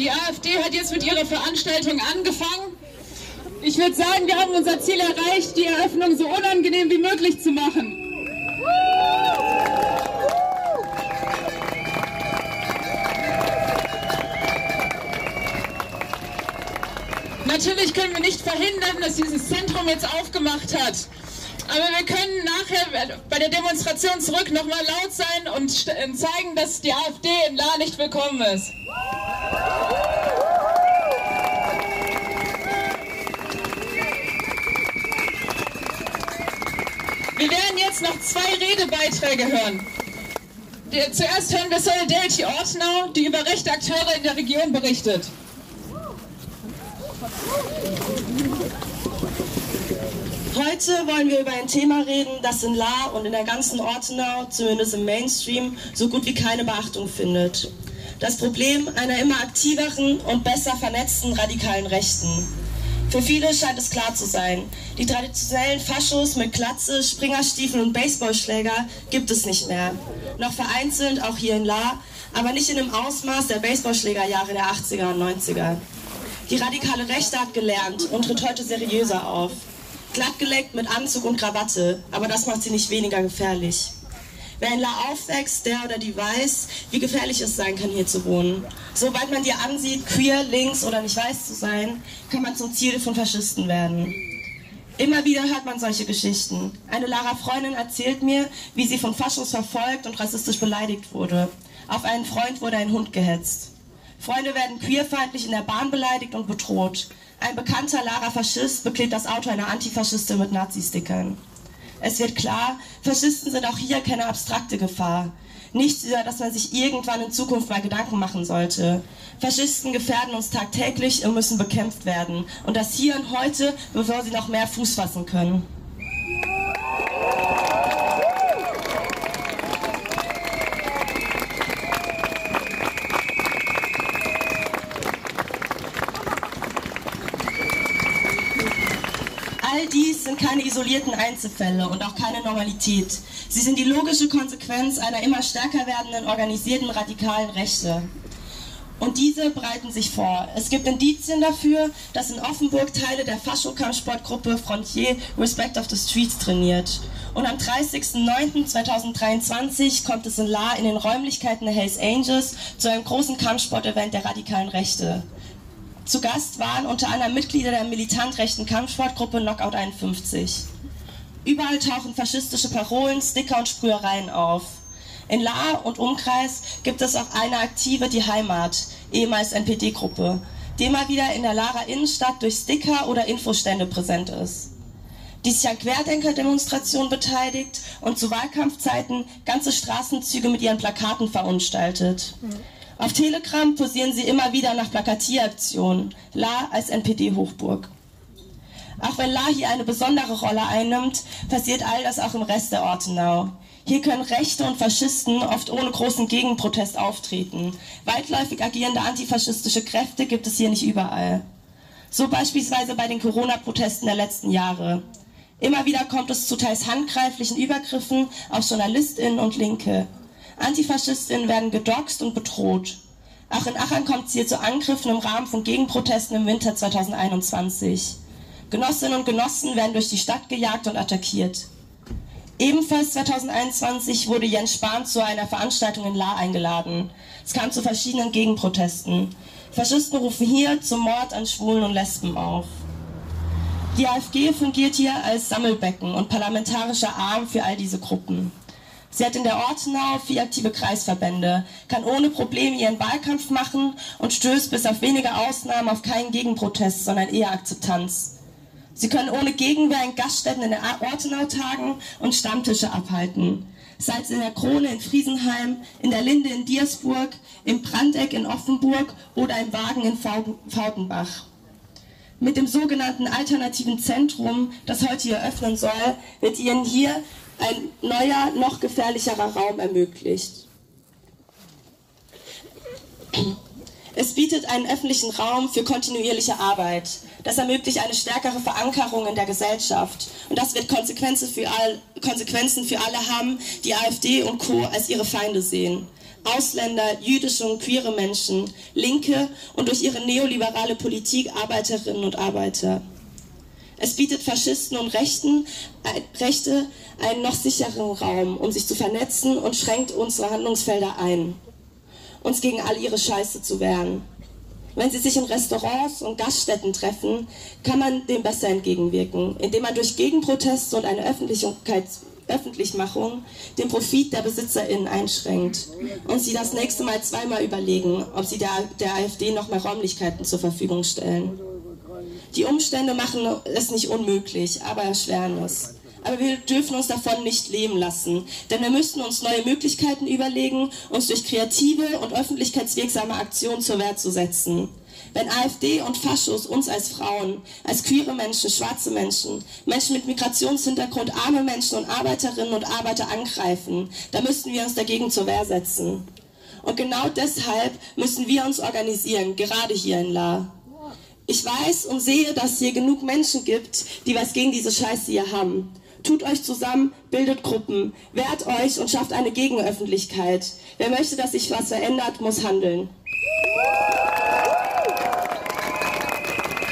Die AfD hat jetzt mit ihrer Veranstaltung angefangen. Ich würde sagen, wir haben unser Ziel erreicht, die Eröffnung so unangenehm wie möglich zu machen. Natürlich können wir nicht verhindern, dass dieses Zentrum jetzt aufgemacht hat. Aber wir können nachher bei der Demonstration zurück nochmal laut sein und zeigen, dass die AfD in La nicht willkommen ist. Jetzt noch zwei Redebeiträge hören. Zuerst hören wir Solidarity Ortenau, die über rechte Akteure in der Region berichtet. Heute wollen wir über ein Thema reden, das in La und in der ganzen Ortenau, zumindest im Mainstream, so gut wie keine Beachtung findet. Das Problem einer immer aktiveren und besser vernetzten radikalen Rechten. Für viele scheint es klar zu sein, die traditionellen Faschos mit Klatze, Springerstiefeln und Baseballschläger gibt es nicht mehr. Noch vereinzelt, auch hier in La, aber nicht in dem Ausmaß der Baseballschlägerjahre der 80er und 90er. Die radikale Rechte hat gelernt und tritt heute seriöser auf. Glattgeleckt mit Anzug und Krawatte, aber das macht sie nicht weniger gefährlich. Wer in La aufwächst, der oder die weiß, wie gefährlich es sein kann, hier zu wohnen. Sobald man dir ansieht, queer, links oder nicht weiß zu sein, kann man zum Ziel von Faschisten werden. Immer wieder hört man solche Geschichten. Eine Lara-Freundin erzählt mir, wie sie von Faschos verfolgt und rassistisch beleidigt wurde. Auf einen Freund wurde ein Hund gehetzt. Freunde werden queerfeindlich in der Bahn beleidigt und bedroht. Ein bekannter Lara-Faschist beklebt das Auto einer Antifaschistin mit Nazi-Stickern. Es wird klar, Faschisten sind auch hier keine abstrakte Gefahr. Nichts, über das man sich irgendwann in Zukunft mal Gedanken machen sollte. Faschisten gefährden uns tagtäglich und müssen bekämpft werden. Und das hier und heute, bevor sie noch mehr Fuß fassen können. All dies sind keine isolierten Einzelfälle und auch keine Normalität. Sie sind die logische Konsequenz einer immer stärker werdenden organisierten radikalen Rechte. Und diese breiten sich vor. Es gibt Indizien dafür, dass in Offenburg Teile der Faschokampfsportgruppe Frontier Respect of the Streets trainiert. Und am 30.09.2023 kommt es in La in den Räumlichkeiten der Hells Angels zu einem großen Kampfsportevent der radikalen Rechte. Zu Gast waren unter anderem Mitglieder der militant rechten Kampfsportgruppe Knockout 51. Überall tauchen faschistische Parolen, Sticker und Sprühereien auf. In La und Umkreis gibt es auch eine aktive Die Heimat, ehemals NPD-Gruppe, die immer wieder in der Lara Innenstadt durch Sticker oder Infostände präsent ist. Die sich an Querdenker-Demonstrationen beteiligt und zu Wahlkampfzeiten ganze Straßenzüge mit ihren Plakaten verunstaltet. Mhm. Auf Telegram posieren sie immer wieder nach Plakatieraktionen. La als NPD-Hochburg. Auch wenn La hier eine besondere Rolle einnimmt, passiert all das auch im Rest der Ortenau. Hier können Rechte und Faschisten oft ohne großen Gegenprotest auftreten. Weitläufig agierende antifaschistische Kräfte gibt es hier nicht überall. So beispielsweise bei den Corona-Protesten der letzten Jahre. Immer wieder kommt es zu teils handgreiflichen Übergriffen auf JournalistInnen und Linke. Antifaschistinnen werden gedoxt und bedroht. Auch in Aachen kommt es hier zu Angriffen im Rahmen von Gegenprotesten im Winter 2021. Genossinnen und Genossen werden durch die Stadt gejagt und attackiert. Ebenfalls 2021 wurde Jens Spahn zu einer Veranstaltung in La eingeladen. Es kam zu verschiedenen Gegenprotesten. Faschisten rufen hier zum Mord an Schwulen und Lesben auf. Die AfG fungiert hier als Sammelbecken und parlamentarischer Arm für all diese Gruppen. Sie hat in der Ortenau vier aktive Kreisverbände, kann ohne Probleme ihren Wahlkampf machen und stößt bis auf wenige Ausnahmen auf keinen Gegenprotest, sondern eher Akzeptanz. Sie können ohne Gegenwehr in Gaststätten in der Ortenau tagen und Stammtische abhalten. Sei es in der Krone in Friesenheim, in der Linde in Diersburg, im Brandeck in Offenburg oder im Wagen in Fautenbach. Mit dem sogenannten alternativen Zentrum, das heute hier öffnen soll, wird Ihnen hier ein neuer, noch gefährlicherer Raum ermöglicht. Es bietet einen öffentlichen Raum für kontinuierliche Arbeit. Das ermöglicht eine stärkere Verankerung in der Gesellschaft. Und das wird Konsequenzen für, all, Konsequenzen für alle haben, die AfD und Co. als ihre Feinde sehen. Ausländer, jüdische und queere Menschen, Linke und durch ihre neoliberale Politik Arbeiterinnen und Arbeiter. Es bietet Faschisten und Rechten, äh, Rechte einen noch sicheren Raum, um sich zu vernetzen und schränkt unsere Handlungsfelder ein, uns gegen all ihre Scheiße zu wehren. Wenn sie sich in Restaurants und Gaststätten treffen, kann man dem besser entgegenwirken, indem man durch Gegenproteste und eine Öffentlichmachung den Profit der BesitzerInnen einschränkt und sie das nächste Mal zweimal überlegen, ob sie der, der AfD noch mehr Räumlichkeiten zur Verfügung stellen. Die Umstände machen es nicht unmöglich, aber erschweren es. Aber wir dürfen uns davon nicht leben lassen, denn wir müssen uns neue Möglichkeiten überlegen, uns durch kreative und öffentlichkeitswirksame Aktionen zur Wehr zu setzen. Wenn AfD und Faschos uns als Frauen, als queere Menschen, schwarze Menschen, Menschen mit Migrationshintergrund, arme Menschen und Arbeiterinnen und Arbeiter angreifen, dann müssen wir uns dagegen zur Wehr setzen. Und genau deshalb müssen wir uns organisieren, gerade hier in La. Ich weiß und sehe, dass es hier genug Menschen gibt, die was gegen diese Scheiße hier haben. Tut euch zusammen, bildet Gruppen, wehrt euch und schafft eine Gegenöffentlichkeit. Wer möchte, dass sich was verändert, muss handeln.